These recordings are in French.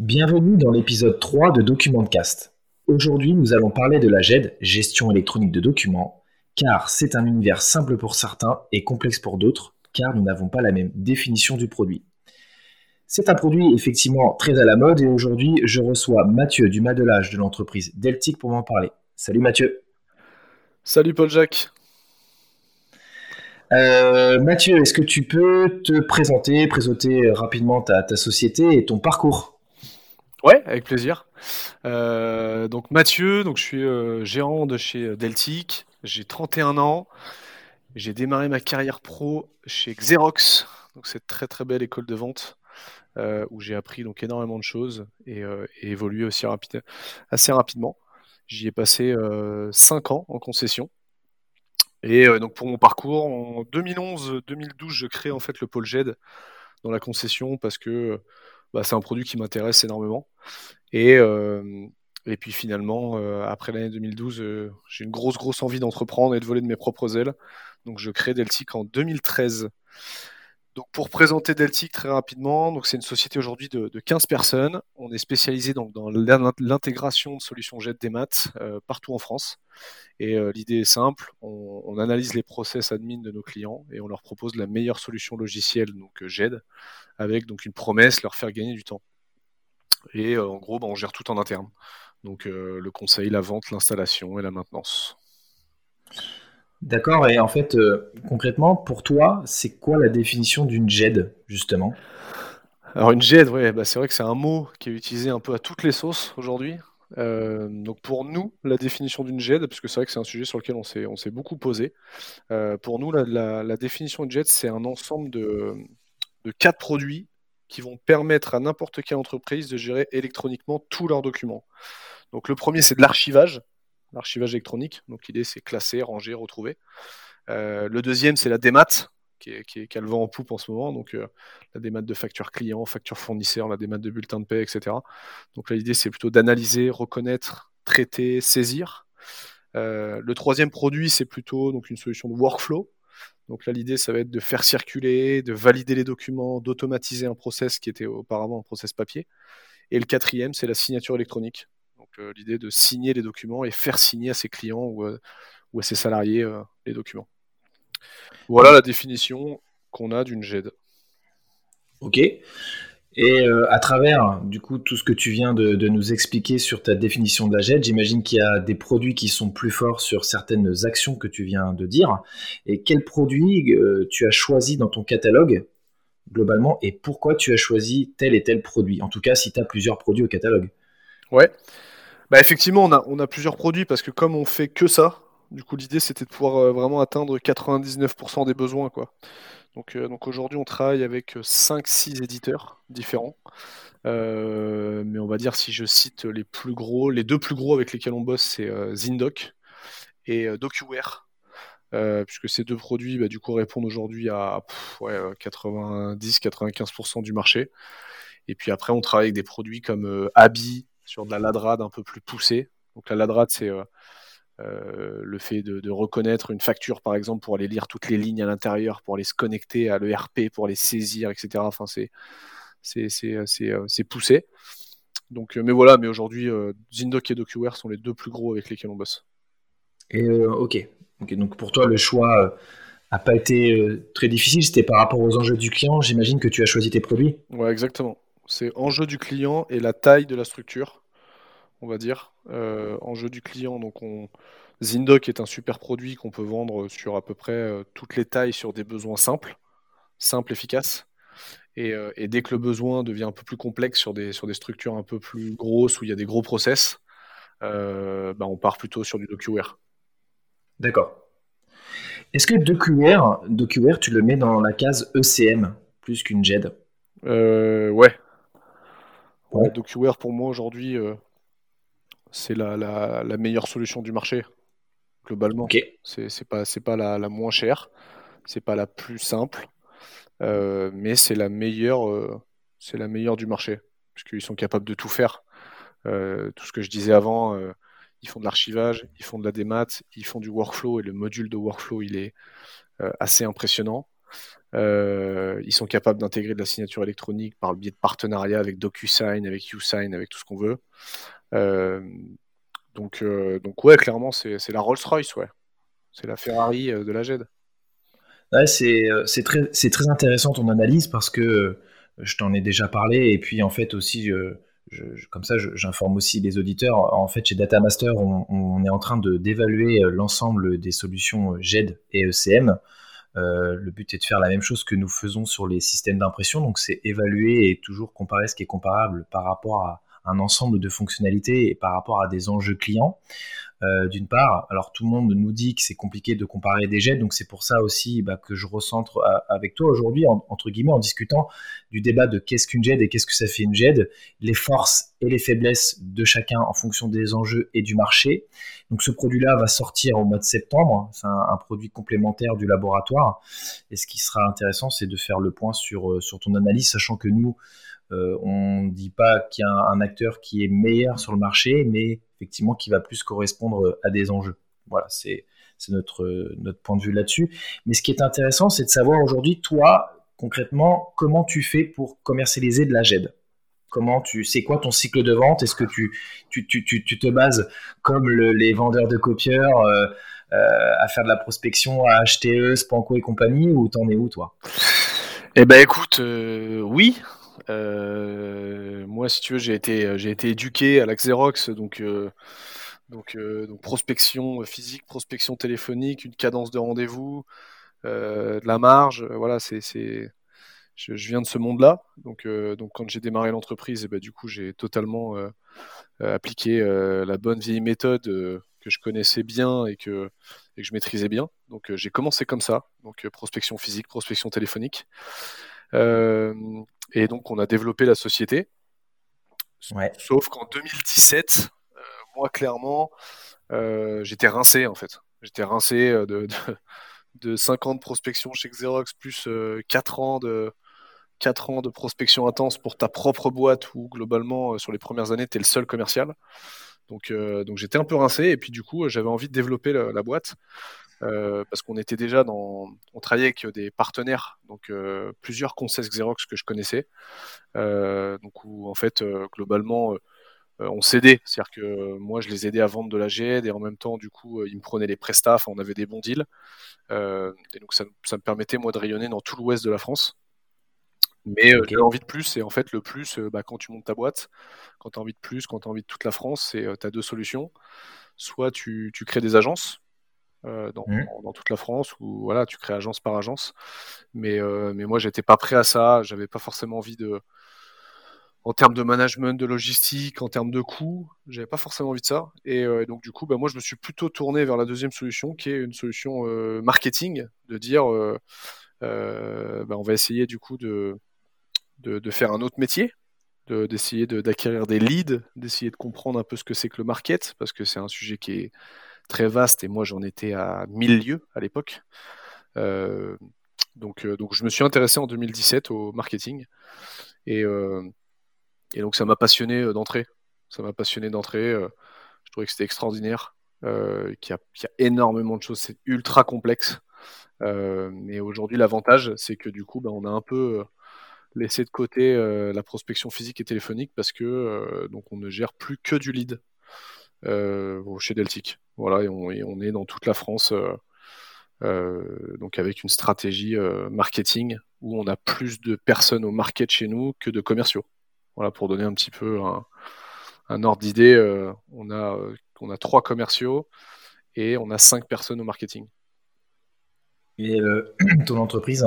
Bienvenue dans l'épisode 3 de Documentcast. Aujourd'hui, nous allons parler de la GED, gestion électronique de documents, car c'est un univers simple pour certains et complexe pour d'autres, car nous n'avons pas la même définition du produit. C'est un produit effectivement très à la mode et aujourd'hui, je reçois Mathieu du Madelage de l'entreprise Deltic pour m'en parler. Salut Mathieu. Salut Paul-Jacques. Euh, Mathieu, est-ce que tu peux te présenter, présenter rapidement ta société et ton parcours? Ouais, avec plaisir. Euh, donc Mathieu, donc je suis euh, gérant de chez euh, Deltic, j'ai 31 ans, j'ai démarré ma carrière pro chez Xerox, donc cette très très belle école de vente où j'ai appris donc énormément de choses et, évolué aussi assez rapidement. J'y ai passé 5 ans en concession. Et donc pour mon parcours, en 2011-2012, je crée en fait le pôle GED dans la concession parce que bah, c'est un produit qui m'intéresse énormément. Et, euh, et puis finalement, euh, après l'année 2012, euh, j'ai une grosse, grosse envie d'entreprendre et de voler de mes propres ailes. Donc je crée Deltic en 2013. Donc pour présenter Deltic très rapidement, c'est une société aujourd'hui de, 15 personnes. On est spécialisé donc dans l'intégration de solutions jet des maths partout en France. Et l'idée est simple, on, analyse les process admin de nos clients et on leur propose la meilleure solution logicielle, donc GED, avec donc une promesse, leur faire gagner du temps. Et euh, en gros, bah, on gère tout en interne. Donc euh, le conseil, la vente, l'installation et la maintenance. D'accord, et en fait, euh, concrètement, pour toi, c'est quoi la définition d'une GED, justement? Alors une GED, ouais, bah, c'est vrai que c'est un mot qui est utilisé un peu à toutes les sauces aujourd'hui. donc pour nous, la définition d'une GED, parce que c'est vrai que c'est un sujet sur lequel on s'est, beaucoup posé, pour nous, la, définition d'une GED, c'est un ensemble de, de quatre produits qui vont permettre à n'importe quelle entreprise de gérer électroniquement tous leurs documents. Donc le premier, c'est de l'archivage, l'archivage électronique. Donc l'idée, c'est classer, ranger, retrouver. Euh, le deuxième, c'est la démat, qui, est, qui, a le vent en poupe en ce moment. Donc euh, la démat de facture client, facture fournisseur, la démat de bulletin de paie, etc. Donc l'idée, c'est plutôt d'analyser, reconnaître, traiter, saisir. Euh, le troisième produit, c'est plutôt donc, une solution de workflow. Donc là, l'idée, ça va être de faire circuler, de valider les documents, d'automatiser un process qui était auparavant un process papier. Et le quatrième, c'est la signature électronique. Donc euh, l'idée de signer les documents et faire signer à ses clients ou, euh, à ses salariés euh, les documents. Voilà la définition qu'on a d'une GED. Ok. Et euh, à travers, du coup, tout ce que tu viens de, nous expliquer sur ta définition de la GED, j'imagine qu'il y a des produits qui sont plus forts sur certaines actions que tu viens de dire. Et quel produit euh, tu as choisi dans ton catalogue, globalement, et pourquoi tu as choisi tel et tel produit? En tout cas, si tu as plusieurs produits au catalogue. Ouais. Bah effectivement, on a, plusieurs produits parce que comme on fait que ça, du coup, l'idée c'était de pouvoir euh, vraiment atteindre 99% des besoins, quoi. Donc, euh, donc aujourd'hui, on travaille avec 5-6 éditeurs différents. Euh, mais on va dire, si je cite les plus gros, les deux plus gros avec lesquels on bosse, c'est euh, Zindoc et DocuWare. puisque ces deux produits, bah, du coup, répondent aujourd'hui à 90-95% du marché. Et puis après, on travaille avec des produits comme Abi sur de la ladrade un peu plus poussée. Donc la ladrade, c'est euh, le fait de, reconnaître une facture, par exemple, pour aller lire toutes les lignes à l'intérieur, pour aller se connecter à l'ERP, pour les saisir, etc. Enfin, c'est euh, poussé. Donc, euh, mais voilà, mais aujourd'hui, Zindoc et DocuWare sont les deux plus gros avec lesquels on bosse. Et ok. ok. Donc pour toi, le choix n'a pas été très difficile. C'était par rapport aux enjeux du client. J'imagine que tu as choisi tes produits. Ouais, exactement. C'est enjeu du client et la taille de la structure on va dire, euh, en jeu du client. Donc on... Zindoc est un super produit qu'on peut vendre sur à peu près euh, toutes les tailles sur des besoins simples, simples, efficaces. Et, euh, dès que le besoin devient un peu plus complexe sur des, sur des structures un peu plus grosses où il y a des gros process, bah, on part plutôt sur du DocuWare. D'accord. Est-ce que DocuWare, DocuWare, tu le mets dans la case ECM plus qu'une JED ouais. Ouais. DocuWare pour moi aujourd'hui, c'est la, la, meilleure solution du marché, globalement. C'est pas, pas la, la, moins chère, c'est pas la plus simple, euh, mais c'est la meilleure, euh, la meilleure du marché, puisqu'ils sont capables de tout faire. Euh, tout ce que je disais avant, ils font de l'archivage, ils font de la démat, ils font du workflow, et le module de workflow, il est assez impressionnant. Ils sont capables d'intégrer de la signature électronique par le biais de partenariats avec DocuSign, avec USign, avec tout ce qu'on veut. donc, donc ouais, clairement, c'est la Rolls-Royce, ouais. C'est la Ferrari de la GED. Ouais, c'est très, très intéressant ton analyse parce que je t'en ai déjà parlé et puis en fait aussi comme ça, j'informe aussi les auditeurs. En fait, chez Datamaster, on, on est en train d'évaluer euh, l'ensemble des solutions euh, GED et ECM. Euh, le but est de faire la même chose que nous faisons sur les systèmes d'impression, donc c'est évaluer et toujours comparer ce qui est comparable par rapport à un ensemble de fonctionnalités et par rapport à des enjeux clients. Euh, d'une part. Alors tout le monde nous dit que c'est compliqué de comparer des jets, donc c'est pour ça aussi bah, que je recentre euh, avec toi aujourd'hui, entre guillemets, en discutant du débat de qu'est-ce qu'une JED et qu'est-ce que ça fait une JED, les forces et les faiblesses de chacun en fonction des enjeux et du marché. Donc ce produit-là va sortir au mois de septembre, c'est un, produit complémentaire du laboratoire, et ce qui sera intéressant, c'est de faire le point sur, euh, sur ton analyse, sachant que nous, on ne dit pas qu'il y a un, acteur qui est meilleur sur le marché, mais effectivement qui va plus correspondre à des enjeux. Voilà, c'est notre, notre point de vue là-dessus. Mais ce qui est intéressant, c'est de savoir aujourd'hui, toi, concrètement, comment tu fais pour commercialiser de la GED? Comment tu, c'est quoi ton cycle de vente? Est-ce que tu, tu, tu, tu, te bases comme les vendeurs de copieurs euh, euh, à faire de la prospection à HTE, Spanco et compagnie, ou t'en es où toi? Eh ben écoute, euh, oui, moi, si tu veux, j'ai été, euh, j'ai été éduqué à la Xerox, donc, euh, donc, donc prospection physique, prospection téléphonique, une cadence de rendez-vous, de la marge. voilà, c'est, c'est, je, viens de ce monde-là. Donc, donc quand j'ai démarré l'entreprise, eh ben, du coup, j'ai totalement appliqué la bonne vieille méthode que je connaissais bien et que, et que je maîtrisais bien. Donc, j'ai commencé comme ça. Donc, prospection physique, prospection téléphonique. Et donc, on a développé la société. Sauf qu'en 2017, euh, moi, clairement, euh, j'étais rincé, en fait. J'étais rincé euh, de, de, 5 ans de prospection chez Xerox, plus 4 ans de, 4 ans de prospection intense pour ta propre boîte où globalement sur les premières années tu es le seul commercial. Donc, donc j'étais un peu rincé et puis du coup j'avais envie de développer la boîte. Euh, parce qu'on était déjà dans, on travaillait avec des partenaires, donc euh, plusieurs conseils Xerox que je connaissais, euh, donc où en fait globalement on s'aidait, c'est-à-dire que moi je les aidais à vendre de la GED et en même temps du coup ils me prenaient les prestats, on avait des bons deals, et donc ça, me permettait moi de rayonner dans tout l'ouest de la France. Mais j'ai envie de plus, et en fait le plus, bah, quand tu montes ta boîte, quand tu as envie de plus, quand tu as envie de toute la France, c'est tu as deux solutions. Soit tu, tu crées des agences, euh, mmh. dans, toute la France où voilà, tu crées agence par agence. Mais, euh, mais moi, j'étais pas prêt à ça. J'avais pas forcément envie de, en termes de management, de logistique, en termes de coûts, j'avais pas forcément envie de ça. Et, euh, donc du coup, bah, moi, je me suis plutôt tourné vers la deuxième solution, qui est une solution marketing, de dire, bah, on va essayer du coup de, de, de faire un autre métier, d'essayer d'acquérir des leads, d'essayer de comprendre un peu ce que c'est que le market, parce que c'est un sujet qui est très vaste et moi j'en étais à 1000 lieues à l'époque. Euh, donc, euh, donc je me suis intéressé en 2017 au marketing et, euh, et donc ça m'a passionné d'entrée. Ça m'a passionné d'entrée. je trouvais que c'était extraordinaire, qu'il y, a énormément de choses, c'est ultra complexe. mais aujourd'hui l'avantage c'est que du coup ben, on a un peu laissé de côté la prospection physique et téléphonique parce que donc on ne gère plus que du lead chez Deltic. Voilà, et on, est dans toute la France, euh, euh, donc avec une stratégie euh, marketing où on a plus de personnes au market chez nous que de commerciaux. Voilà, pour donner un petit peu un, ordre d'idée, on, a, on a trois commerciaux et on a cinq personnes au marketing. Et ton entreprise,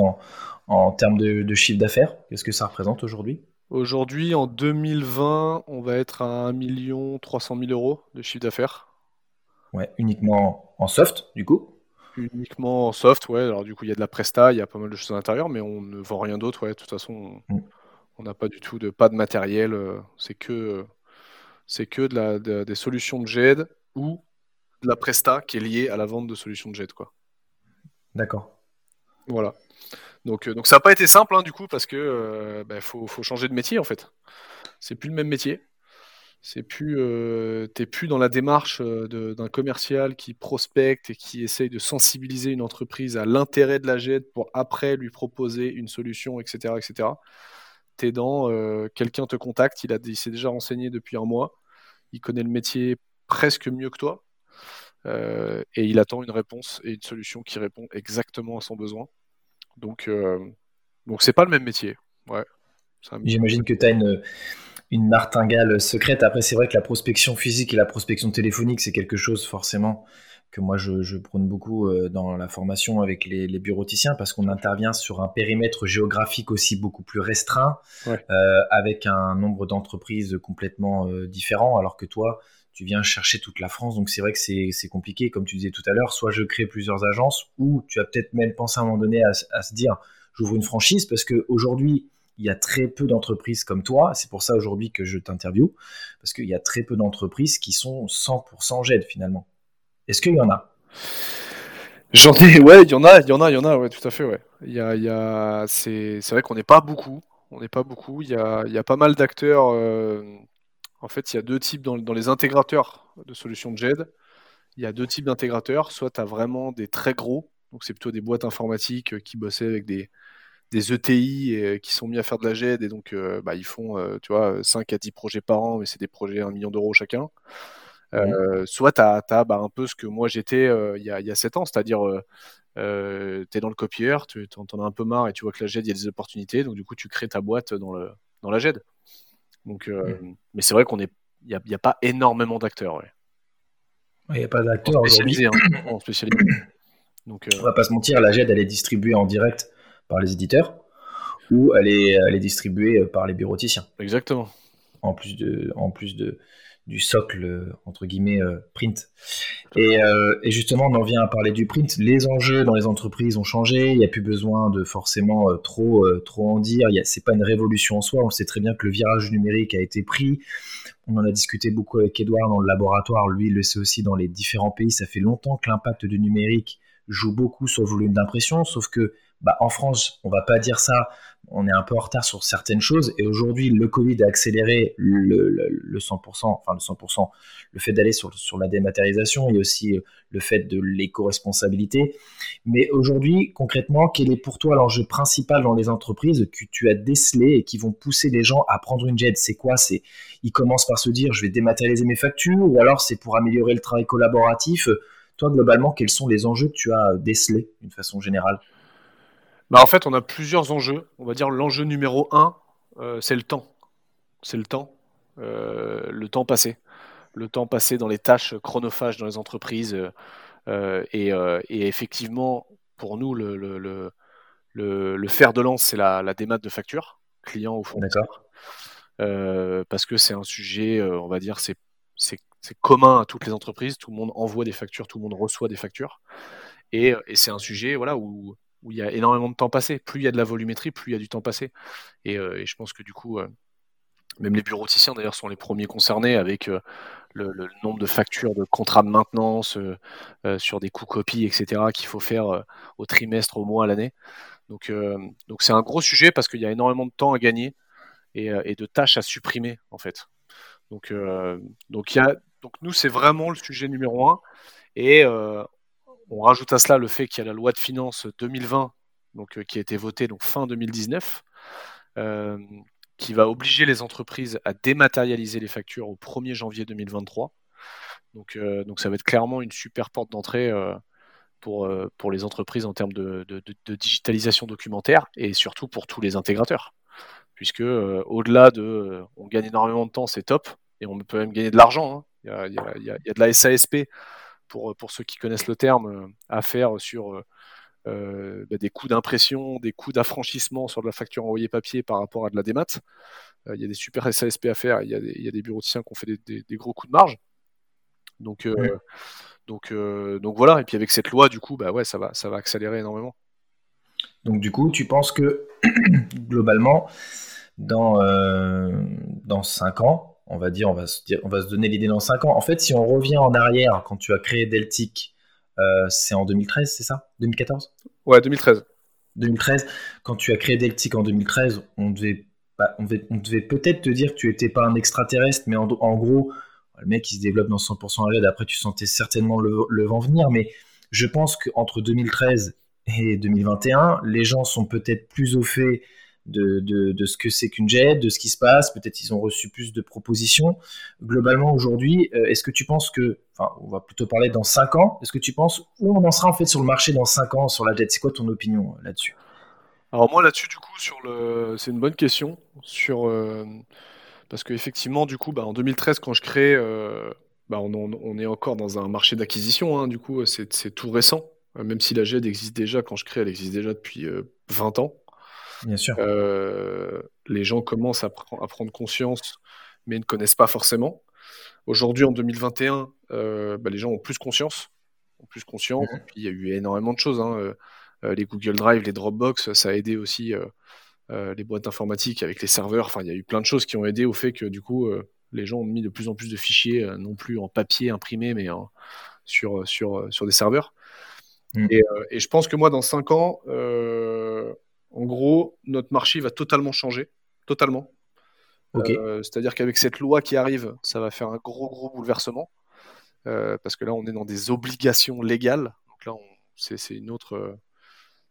en, termes de, de chiffre d'affaires, qu'est-ce que ça représente aujourd'hui? Aujourd'hui, en 2020, on va être à 1 300 000 euros de chiffre d'affaires. Ouais, uniquement en soft, du coup? Uniquement en soft, ouais. Alors, du coup, il y a de la presta, il y a pas mal de choses à l'intérieur, mais on ne vend rien d'autre, ouais. De toute façon, on mm. n'a pas du tout de pas de matériel. Euh, c'est que, c'est que de la, des solutions de GED ou de la presta qui est liée à la vente de solutions de GED, quoi. D'accord. Voilà. Donc, euh, donc ça n'a pas été simple, hein, du coup, parce que euh, bah, faut, changer de métier, en fait. C'est plus le même métier. C'est plus, euh, t'es plus dans la démarche d'un commercial qui prospecte et qui essaye de sensibiliser une entreprise à l'intérêt de la GED pour après lui proposer une solution, etc., etc. T'es dans quelqu'un te contacte, il a, il s'est déjà renseigné depuis un mois, il connaît le métier presque mieux que toi, et il attend une réponse et une solution qui répond exactement à son besoin. Donc, donc c'est pas le même métier. Ouais. J'imagine que tu as une une martingale secrète. Après, c'est vrai que la prospection physique et la prospection téléphonique, c'est quelque chose forcément que moi je, prône beaucoup euh, dans la formation avec les, bureauticiens parce qu'on intervient sur un périmètre géographique aussi beaucoup plus restreint, euh, avec un nombre d'entreprises complètement euh, différent, alors que toi, tu viens chercher toute la France, donc c'est vrai que c'est compliqué, comme tu disais tout à l'heure, soit je crée plusieurs agences, ou tu as peut-être même pensé à un moment donné à, se dire, j'ouvre une franchise, parce qu'aujourd'hui, il y a très peu d'entreprises comme toi. C'est pour ça aujourd'hui que je t'interviewe, parce qu'il y a très peu d'entreprises qui sont 100% GED finalement. Est-ce qu'il y en a? J'en ai, ouais, il y en a, il y en a, il y en a, ouais, tout à fait, ouais. C'est, vrai qu'on n'est pas beaucoup, on n'est pas beaucoup. Il y a, y a pas mal d'acteurs. Euh, en fait, il y a deux types dans, dans les intégrateurs de solutions de GED. Il y a deux types d'intégrateurs. Soit tu as vraiment des très gros, donc c'est plutôt des boîtes informatiques qui bossaient avec des, des ETI euh, qui sont mis à faire de la GED et donc euh, bah, ils font euh, tu vois 5 à 10 projets par an mais c'est des projets à 1 million d'euros chacun soit tu as, bah, un peu ce que moi j'étais il y, a, y a 7 ans c'est-à-dire tu es dans le copier tu en, as un peu marre et tu vois que la GED il y a des opportunités donc du coup tu crées ta boîte dans, le, dans la GED donc, mais c'est vrai qu'on est il n'y a, pas énormément d'acteurs il n'y a pas d'acteurs spécialisés, hein, spécialisé. Donc, On va pas se mentir, la GED elle est distribuée en direct par les éditeurs ou elle est, elle est distribuée par les bureauticiens. Exactement. En plus, de, en plus de, du socle, entre guillemets, euh, print. Et, euh, et, justement, on en vient à parler du print. Les enjeux dans les entreprises ont changé. Il n'y a plus besoin de forcément euh, trop, trop en dire. Ce n'est pas une révolution en soi. On sait très bien que le virage numérique a été pris. On en a discuté beaucoup avec Edouard dans le laboratoire. Lui, il le sait aussi dans les différents pays. Ça fait longtemps que l'impact du numérique joue beaucoup sur le volume d'impression, sauf que bah, en France, on va pas dire ça, on est un peu en retard sur certaines choses. Et aujourd'hui, le Covid a accéléré le, 100%, enfin le 100%, le fait d'aller sur, sur la dématérialisation et aussi euh, le fait de l'éco-responsabilité. Mais aujourd'hui, concrètement, quel est pour toi l'enjeu principal dans les entreprises que tu as décelé et qui vont pousser les gens à prendre une jet? C'est quoi? C'est ils commencent par se dire je vais dématérialiser mes factures ou alors c'est pour améliorer le travail collaboratif? Toi, globalement, quels sont les enjeux que tu as décelés d'une façon générale? Bah, en fait, on a plusieurs enjeux. On va dire l'enjeu numéro un, euh, c'est le temps. C'est le temps, euh, le temps passé. Le temps passé dans les tâches chronophages dans les entreprises. Euh, et, effectivement, pour nous, le, le, le, fer de lance, c'est la, la démat de facture, client ou fournisseur. parce que c'est un sujet, on va dire, c'est commun à toutes les entreprises. Tout le monde envoie des factures, tout le monde reçoit des factures. Et, et c'est un sujet voilà, où où il y a énormément de temps passé. Plus il y a de la volumétrie, plus il y a du temps passé. Et, euh, je pense que du coup, euh, même les bureauticiens d'ailleurs sont les premiers concernés avec euh, le, nombre de factures de contrats de maintenance sur des coûts copies, etc., qu'il faut faire au trimestre, au mois, à l'année. Donc, donc c'est un gros sujet parce qu'il y a énormément de temps à gagner et, de tâches à supprimer en fait. Donc, donc, y a, donc nous, c'est vraiment le sujet numéro un. Et on rajoute à cela le fait qu'il y a la loi de finances 2020, donc, euh, qui a été votée donc, fin 2019, euh, qui va obliger les entreprises à dématérialiser les factures au 1er janvier 2023. Donc, euh, donc ça va être clairement une super porte d'entrée pour, les entreprises en termes de, digitalisation documentaire et surtout pour tous les intégrateurs. Puisque au-delà de on gagne énormément de temps, c'est top, et on peut même gagner de l'argent. Il, y a, de la SASP pour, pour ceux qui connaissent le terme, euh, à faire sur euh, euh, bah, des coûts d'impression, des coûts d'affranchissement sur de la facture envoyée papier par rapport à de la démat. Il y a des super SASP à faire, il y a des, il y a des bureauticiens qui ont fait des, gros coups de marge. Donc, donc, donc voilà, et puis avec cette loi, du coup, bah ouais, ça va, ça va accélérer énormément. Donc du coup, tu penses que globalement, dans, dans 5 ans, on va dire, on va se, dire, on va se donner l'idée dans 5 ans. En fait, si on revient en arrière, quand tu as créé Deltic, euh, c'est en 2013, c'est ça? 2014 Ouais, 2013. 2013, quand tu as créé Deltic en 2013, on devait bah, on devait, peut-être te dire que tu étais pas un extraterrestre, mais en, gros, le mec il se développe dans 100% à. Après, tu sentais certainement le, vent venir, mais je pense qu'entre 2013 et 2021, les gens sont peut-être plus au fait de, ce que c'est qu'une jet, de ce qui se passe. Peut-être ils ont reçu plus de propositions. Globalement, aujourd'hui, euh, est-ce que tu penses que, enfin, on va plutôt parler dans 5 ans, est-ce que tu penses où on en sera en fait sur le marché dans 5 ans sur la jet? C'est quoi ton opinion euh, là-dessus? Alors moi là-dessus, du coup, sur le, c'est une bonne question sur euh, parce qu'effectivement, du coup, bah, en 2013, quand je crée, bah, on, est encore dans un marché d'acquisition. Hein, du coup, c'est tout récent. Même si la GED existe déjà, quand je crée, elle existe déjà depuis 20 ans. Bien sûr. Euh, les gens commencent à, prendre conscience, mais ne connaissent pas forcément. Aujourd'hui, en 2021, euh, bah, les gens ont plus conscience. Ont plus conscience. Mmh. Puis, il y a eu énormément de choses. Hein. Euh, les Google Drive, les Dropbox, ça a aidé aussi les boîtes informatiques avec les serveurs. Enfin, il y a eu plein de choses qui ont aidé au fait que du coup, les gens ont mis de plus en plus de fichiers, non plus en papier imprimé, mais sur, sur, sur des serveurs. Mmh. Et, et, je pense que moi, dans 5 ans, en gros, notre marché va totalement changer, totalement. Euh, c'est-à-dire qu'avec cette loi qui arrive, ça va faire un gros gros bouleversement, euh, parce que là, on est dans des obligations légales. Donc là, c'est une autre,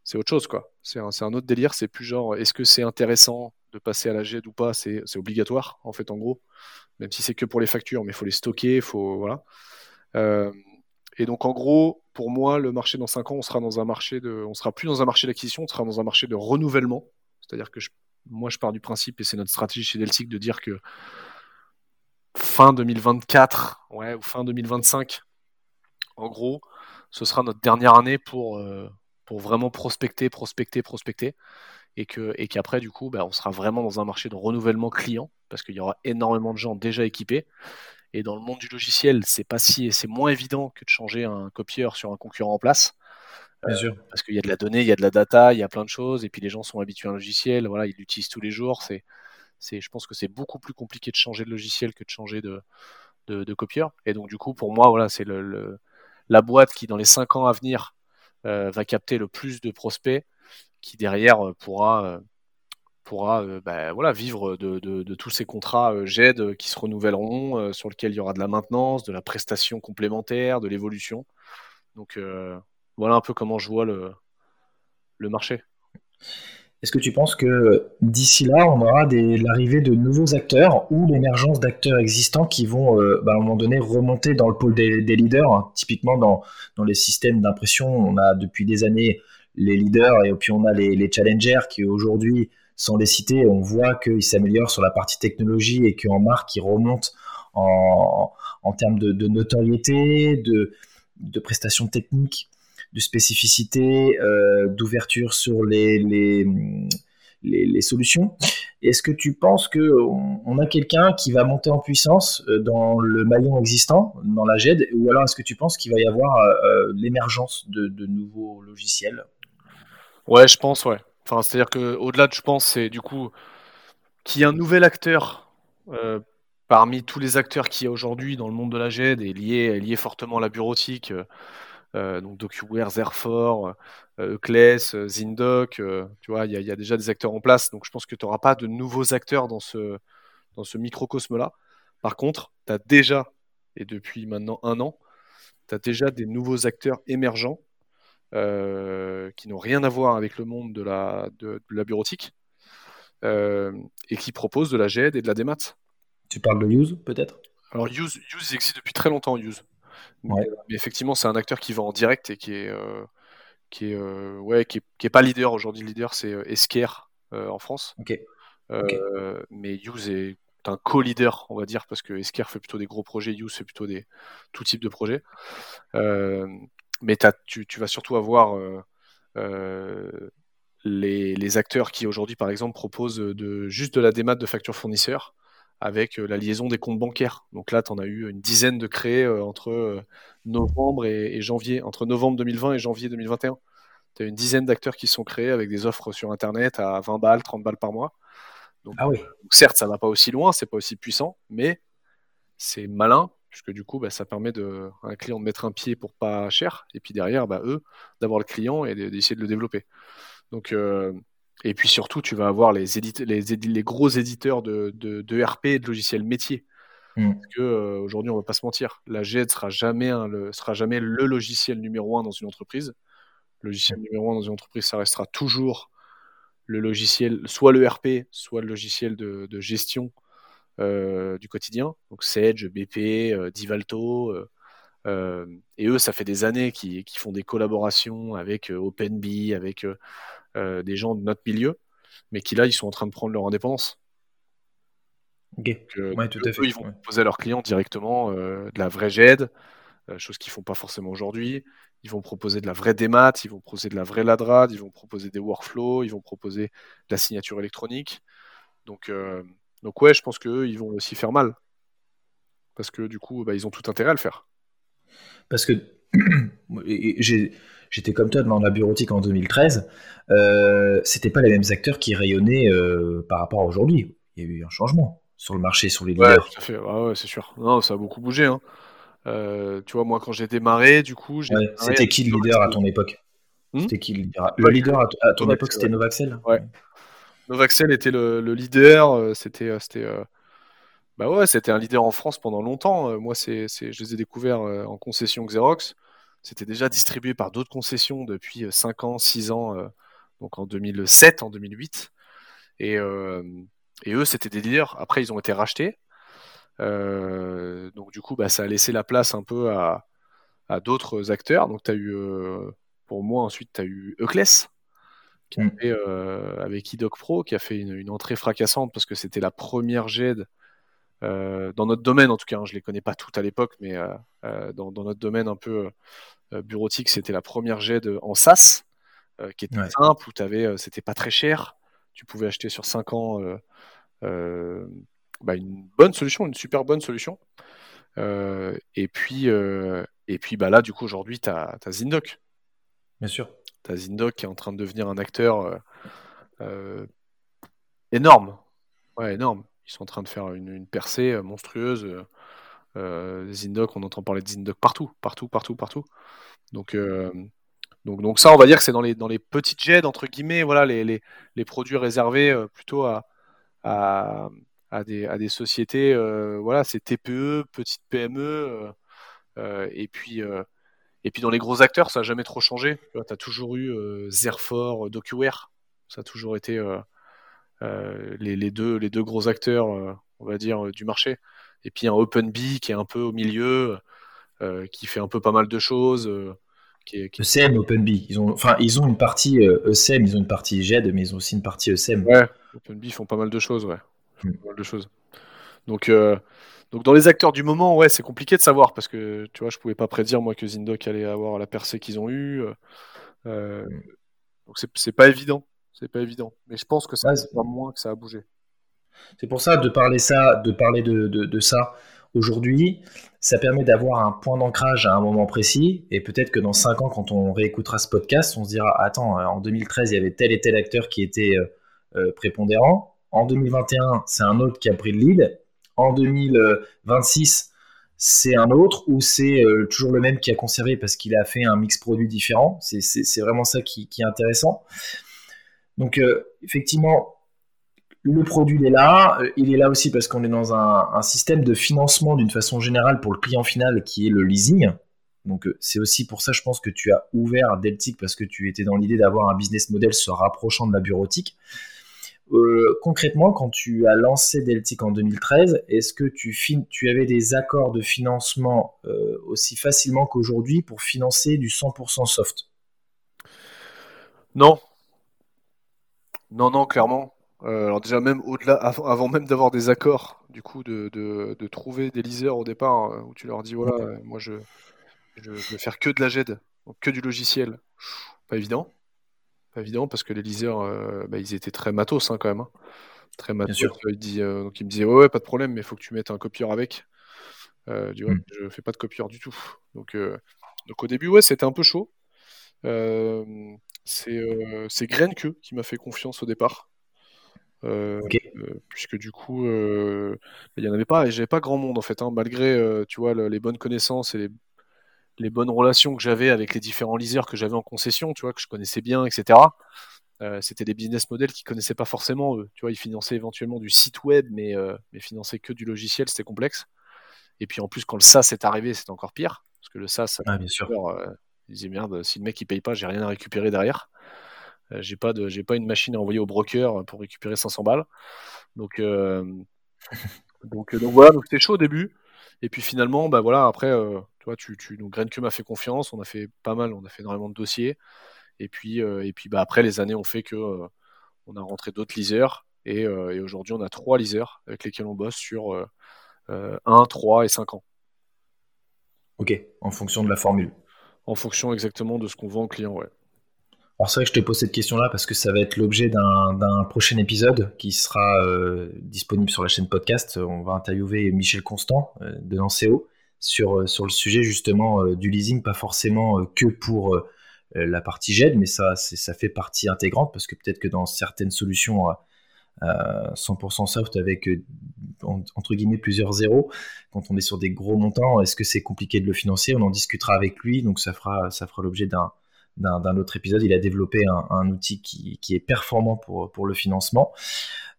c'est autre chose quoi. C'est un, un, autre délire. C'est plus genre, est-ce que c'est intéressant de passer à la GED ou pas? C'est obligatoire en fait, en gros. Même si c'est que pour les factures, mais il faut les stocker, faut voilà. Euh, et donc, en gros, pour moi, le marché dans 5 ans, on sera sera plus dans un marché d'acquisition, on sera dans un marché de renouvellement. C'est-à-dire que moi, je pars du principe, et c'est notre stratégie chez Deltic, de dire que fin 2024, ouais, ou fin 2025, en gros, ce sera notre dernière année pour, euh, vraiment prospecter, prospecter, prospecter. Et qu'après, du coup, bah, on sera vraiment dans un marché de renouvellement client, parce qu'il y aura énormément de gens déjà équipés. Et dans le monde du logiciel, c'est pas si, c'est moins évident que de changer un copieur sur un concurrent en place. Bien sûr. Parce qu'il y a de la donnée, il y a de la data, il y a plein de choses, et puis les gens sont habitués à un logiciel, voilà, ils l'utilisent tous les jours. C'est, c'est, je pense que c'est beaucoup plus compliqué de changer de logiciel que de changer de, de, copieur. Et donc du coup, pour moi, voilà, c'est le, la boîte qui, dans les cinq ans à venir, euh, va capter le plus de prospects, qui derrière euh, pourra euh, pourra euh, bah, voilà, vivre de, tous ces contrats euh, GED euh, qui se renouvelleront, sur lesquels il y aura de la maintenance, de la prestation complémentaire, de l'évolution. Donc voilà un peu comment je vois le, le marché. Est-ce que tu penses que d'ici là, on aura l'arrivée de nouveaux acteurs ou l'émergence d'acteurs existants qui vont bah, à un moment donné remonter dans le pôle des, leaders hein? Typiquement dans, dans les systèmes d'impression, on a depuis des années les leaders et puis on a les, les challengers qui aujourd'hui sans les citer, on voit qu'ils s'améliorent sur la partie technologie et qu'en marque, ils remontent en, termes de, notoriété, de, prestations techniques, de spécificité, euh, d'ouverture sur les, les, solutions. Est-ce que tu penses qu'on on a quelqu'un qui va monter en puissance euh, dans le maillon existant, dans la GED, ou alors est-ce que tu penses qu'il va y avoir euh, l'émergence de, de nouveaux logiciels? Ouais, je pense, ouais. Enfin, c'est-à-dire que au-delà de, je pense, c'est du coup qu'il y ait un nouvel acteur euh, parmi tous les acteurs qu'il y a aujourd'hui dans le monde de la GED et lié, lié fortement à la bureautique, euh, euh, donc DocuWare, Zerfor, Euclès, Zindoc, tu vois, il y, a déjà des acteurs en place, donc je pense que tu n'auras pas de nouveaux acteurs dans ce, dans ce microcosme-là. Par contre, tu as déjà, et depuis maintenant un an, tu as déjà des nouveaux acteurs émergents qui n'ont rien à voir avec le monde de la, de, la bureautique euh, et qui proposent de la GED et de la démat. Tu parles de Use peut-être? Alors Use, Use existe depuis très longtemps, Use. Mais, effectivement, c'est un acteur qui va en direct et qui est, euh, qui est, ouais, qui est, pas leader aujourd'hui. Leader, c'est Esquire en France. Mais Use est un co-leader, on va dire, parce que Esquire fait plutôt des gros projets, Use fait plutôt des tout type de projets. Mais tu, vas surtout avoir euh, euh, les, acteurs qui aujourd'hui, par exemple, proposent de, juste de la démat de facture fournisseur avec euh, la liaison des comptes bancaires. Donc là, tu en as eu une dizaine de créés entre novembre et, janvier, entre novembre 2020 et janvier 2021. Tu as une dizaine d'acteurs qui sont créés avec des offres sur Internet à 20 balles, 30 balles par mois. Donc, ah oui. certes, ça va pas aussi loin, c'est pas aussi puissant, mais c'est malin puisque du coup, bah, ça permet de, à un client de mettre un pied pour pas cher, et puis derrière, bah, eux, d'avoir le client et d'essayer de le développer. Donc, euh, Et puis surtout, tu vas avoir les, les, les gros éditeurs de, de, de, RP et de logiciels métiers. Mm. Parce que euh, aujourd'hui, on va pas se mentir, la GED sera jamais, le, sera jamais le logiciel numéro un dans une entreprise. Le logiciel numéro un dans une entreprise, ça restera toujours le logiciel, soit le RP, soit le logiciel de, de gestion du quotidien. Donc Sage, BP, euh, Divalto. et eux, ça fait des années qu'ils font des collaborations avec OpenBee, avec euh, des gens de notre milieu, mais qui là, ils sont en train de prendre leur indépendance. Ok. ouais, tout à fait. ils vont proposer à leurs clients directement euh, de la vraie GED, euh, chose qu'ils font pas forcément aujourd'hui. Ils vont proposer de la vraie démat, ils vont proposer de la vraie ladrad, ils vont proposer des workflows, ils vont proposer de la signature électronique. Donc, donc ouais, je pense qu'eux, ils vont aussi faire mal. Parce que du coup, bah, ils ont tout intérêt à le faire. Parce que j'étais comme toi dans la bureautique en 2013, euh, c'était pas les mêmes acteurs qui rayonnaient euh, par rapport à aujourd'hui. Il y a eu un changement sur le marché, sur les leaders. Ouais, c'est sûr. Non, ça a beaucoup bougé. Hein. Euh, tu vois, moi, quand j'ai démarré, du coup, c'était qui le leader à ton époque? Hmm? C'était qui le leader? Le leader à, ton époque, c'était Novaxel. Ouais. Novaxel était le, leader. Euh, c'était, c'était, bah ouais, c'était un leader en France pendant longtemps. Moi, c'est, je les ai découverts en concession Xerox. C'était déjà distribué par d'autres concessions depuis 5 ans, 6 ans, euh, donc en 2007, en 2008. Et, euh, eux, c'était des leaders. Après, ils ont été rachetés. Euh, donc du coup, bah, ça a laissé la place un peu à, à d'autres acteurs. Donc tu eu, pour moi, ensuite, tu as eu Euclès, qui a mm. fait, avec iDoc Pro, qui a fait une, une entrée fracassante parce que c'était la première GED euh, dans notre domaine en tout cas, hein, je les connais pas toutes à l'époque, mais euh, euh, dans, notre domaine un peu bureautique, c'était la première GED en SaaS, qui était simple, où avais, c'était pas très cher, tu pouvais acheter sur 5 ans bah, une bonne solution, une super bonne solution. et puis, et puis bah, là, du coup, aujourd'hui, tu as, Zindoc. Bien sûr. Tu as Zindoc qui est en train de devenir un acteur énorme. Ouais, énorme. Ils sont en train de faire une, percée euh, monstrueuse. Euh, euh on entend parler de Zindoc partout, partout, partout, partout. Donc, euh, donc, donc ça, on va dire que c'est dans les, dans les petites jets, entre guillemets, voilà, les, les, les produits réservés plutôt à, à, à, des, à des sociétés, voilà, c'est TPE, petites PME, et puis et puis dans les gros acteurs, ça n'a jamais trop changé. Tu as toujours eu Zerfor, DocuWare, ça a toujours été euh, les, deux, les deux gros acteurs, euh, on va dire, du marché. Et puis un OpenBee qui est un peu au milieu, euh, qui fait un peu pas mal de choses. Qui est, ECM, OpenBee. Ils ont, enfin, ils ont une partie ECM, e ils ont une partie GED, mais ils ont aussi une partie ECM. Ouais, OpenBee font pas mal de choses, ouais. Hmm. Pas mal de choses. Donc, donc dans les acteurs du moment, ouais, c'est compliqué de savoir parce que tu vois, je pouvais pas prédire moi que Zindoc allait avoir la percée qu'ils ont eue. Hmm. Donc c'est pas évident c'est pas évident. Mais je pense que ça moins que ça a bougé. C'est pour ça de parler ça, de parler de, ça aujourd'hui, ça permet d'avoir un point d'ancrage à un moment précis. Et peut-être que dans 5 ans, quand on réécoutera ce podcast, on se dira Attends, en 2013, il y avait tel et tel acteur qui était euh, euh, prépondérant. En 2021, c'est un autre qui a pris le lead. En 2026, c'est un autre ou c'est euh, toujours le même qui a conservé parce qu'il a fait un mix produit différent? C'est vraiment ça qui, est intéressant. Donc euh, effectivement, le produit est là. Euh, il est là aussi parce qu'on est dans un, système de financement d'une façon générale pour le client final qui est le leasing. Donc c'est aussi pour ça, je pense que tu as ouvert Deltic parce que tu étais dans l'idée d'avoir un business model se rapprochant de la bureautique. Concrètement, quand tu as lancé Deltic en 2013, est-ce que tu, tu, avais des accords de financement aussi facilement qu'aujourd'hui pour financer du 100% soft? Non, non, non, clairement. Euh, alors déjà même au-delà, avant, même d'avoir des accords, du coup, de, de, trouver des liseurs au départ, hein, où tu leur dis, voilà, euh, moi je, je, veux faire que de la GED, donc que du logiciel. Pas évident. Pas évident parce que les liseurs, euh, bah, ils étaient très matos hein, quand même. Hein. Très matos. Il dit, donc il me disait, ouais, pas de problème, mais il faut que tu mettes un copieur avec. Euh, du mmh. je fais pas de copieur du tout. Donc, donc au début, ouais, c'était un peu chaud. C'est euh, Grenke qui m'a fait confiance au départ. Euh, euh, puisque du coup, il n'y en avait pas, et j'avais pas grand monde en fait, hein, malgré tu vois, les bonnes connaissances et les, bonnes relations que j'avais avec les différents liseurs que j'avais en concession, tu vois, que je connaissais bien, etc. c'était des business models qu'ils connaissaient pas forcément eux. Tu vois, ils finançaient éventuellement du site web, mais, mais finançaient que du logiciel, c'était complexe. Et puis en plus, quand le SaaS est arrivé, c'est encore pire. Parce que le SaaS, ah, bien sûr. ils disaient merde, si le mec il paye pas, j'ai rien à récupérer derrière. j'ai pas de, j'ai pas une machine à envoyer au broker pour récupérer 500 balles. Donc, donc, donc voilà, donc c'était chaud au début. Et puis finalement, bah voilà, après, tu vois, tu, tu, donc que m'a fait confiance, on a fait pas mal, on a fait énormément de dossiers. Et puis, et puis bah, après, les années ont fait que on a rentré d'autres leasers. Et, et aujourd'hui, on a trois leasers avec lesquels on bosse sur 1, 3 et 5 ans. Ok, en fonction de la formule. En fonction exactement de ce qu'on vend au client, ouais. C'est vrai que je te pose cette question-là parce que ça va être l'objet d'un prochain épisode qui sera euh, disponible sur la chaîne podcast. On va interviewer Michel Constant euh, de Lanceo sur, euh, sur le sujet justement du leasing, pas forcément que pour la partie GED, mais ça, fait partie intégrante parce que peut-être que dans certaines solutions 100% soft avec entre guillemets plusieurs zéros, quand on est sur des gros montants, est-ce que c'est compliqué de le financer? On en discutera avec lui, donc ça fera l'objet d'un d'un autre épisode. Il a développé un, outil qui, est performant pour, le financement.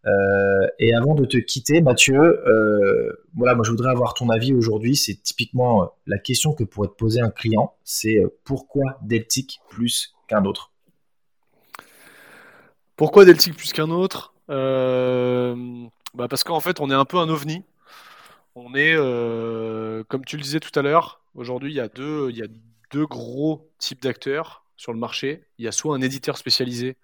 Euh, et avant de te quitter, Mathieu, euh, voilà, moi je voudrais avoir ton avis aujourd'hui. C'est typiquement euh, la question que pourrait te poser un client. C'est pourquoi Deltic plus qu'un autre? Pourquoi Deltic plus qu'un autre? Bah Parce qu'en fait, on est un peu un ovni. On est, comme tu le disais tout à l'heure, aujourd'hui, il y a deux, il y a deux gros types d'acteurs sur le marché. Il y a soit un éditeur spécialisé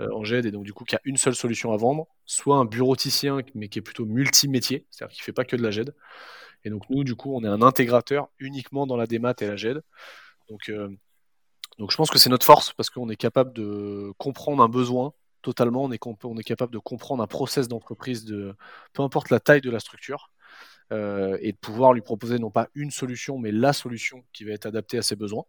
euh, en GED et donc du coup qui a une seule solution à vendre, soit un bureauticien mais qui est plutôt multimétier, c'est-à-dire qui fait pas que de la GED. Et donc nous, du coup, on est un intégrateur uniquement dans la démat et la GED. Donc, euh, je pense que c'est notre force parce qu'on est capable de comprendre un besoin totalement, on est, on est capable de comprendre un process d'entreprise de peu importe la taille de la structure. Euh, et de pouvoir lui proposer non pas une solution, mais la solution qui va être adaptée à ses besoins.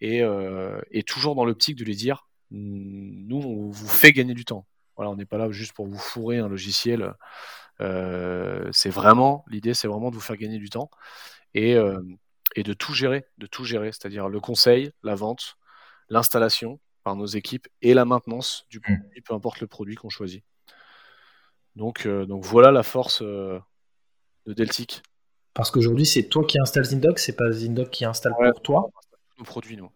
Et, euh, toujours dans l'optique de lui dire, nous, on vous fait gagner du temps. Voilà, on n'est pas là juste pour vous fourrer un logiciel. Euh, c'est vraiment l'idée, c'est vraiment de vous faire gagner du temps et, et de tout gérer, de tout gérer, c'est-à-dire le conseil, la vente, l'installation par nos équipes et la maintenance du mmh. produit, peu importe le produit qu'on choisit. Donc, donc voilà la force de Deltic. Parce qu'aujourd'hui, c'est toi qui installes Zindoc, c'est pas Zindoc qui installe pour toi Nos produits, nous.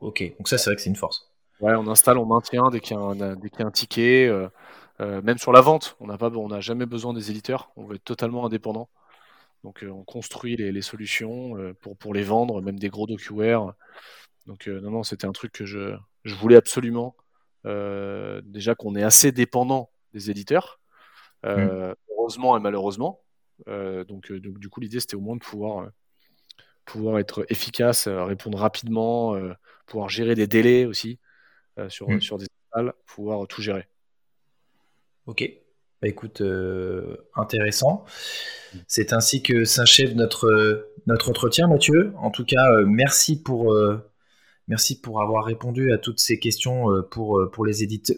Ok, donc ça, c'est vrai que c'est une force. Ouais, on installe, on maintient dès qu'il y, a un ticket. Euh, euh, même sur la vente, on n'a pas, on jamais besoin des éditeurs. On veut être totalement indépendant. Donc, euh, on construit les, solutions pour, pour les vendre, même des gros DocuWare. Donc, non, non, c'était un truc que je, je voulais absolument. déjà qu'on est assez dépendant des éditeurs, mmh. heureusement et malheureusement. Euh, donc, donc, du coup, l'idée, c'était au moins de pouvoir, euh, pouvoir être efficace, euh, répondre rapidement, pouvoir gérer des délais aussi sur, mm. sur des salles, pouvoir tout gérer. Ok. Bah, écoute, intéressant. C'est ainsi que s'achève notre, notre entretien, Mathieu. En tout cas, merci pour, merci pour avoir répondu à toutes ces questions pour, pour, les,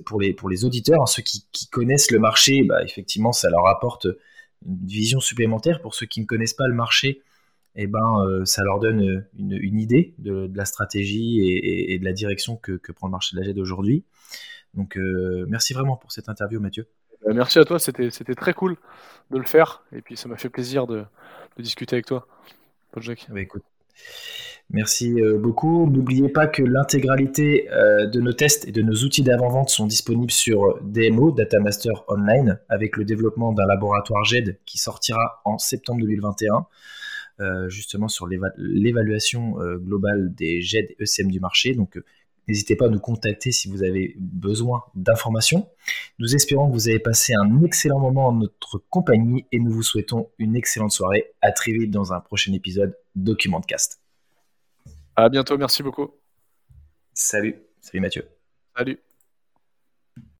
pour, les, pour les auditeurs. Hein, ceux qui, qui, connaissent le marché, bah, effectivement, ça leur apporte une vision supplémentaire. Pour ceux qui ne connaissent pas le marché, eh ben, euh, ça leur donne une, idée de, la stratégie et, de la direction que, prend le marché de la GED aujourd'hui. Donc, euh, merci vraiment pour cette interview, Mathieu. Euh, merci à toi, c'était très cool de le faire. Et puis, ça m'a fait plaisir de, discuter avec toi, Paul Jacques. Bah, écoute. Merci euh, beaucoup. N'oubliez pas que l'intégralité euh, de nos tests et de nos outils d'avant-vente sont disponibles sur DMO, Data Master Online, avec le développement d'un laboratoire GED qui sortira en septembre 2021, euh, justement sur l'évaluation globale des GED et ECM du marché. Donc, n'hésitez pas à nous contacter si vous avez besoin d'informations. Nous espérons que vous avez passé un excellent moment en notre compagnie et nous vous souhaitons une excellente soirée. À très vite dans un prochain épisode Documentcast. À bientôt, merci beaucoup. Salut, salut Mathieu. Salut.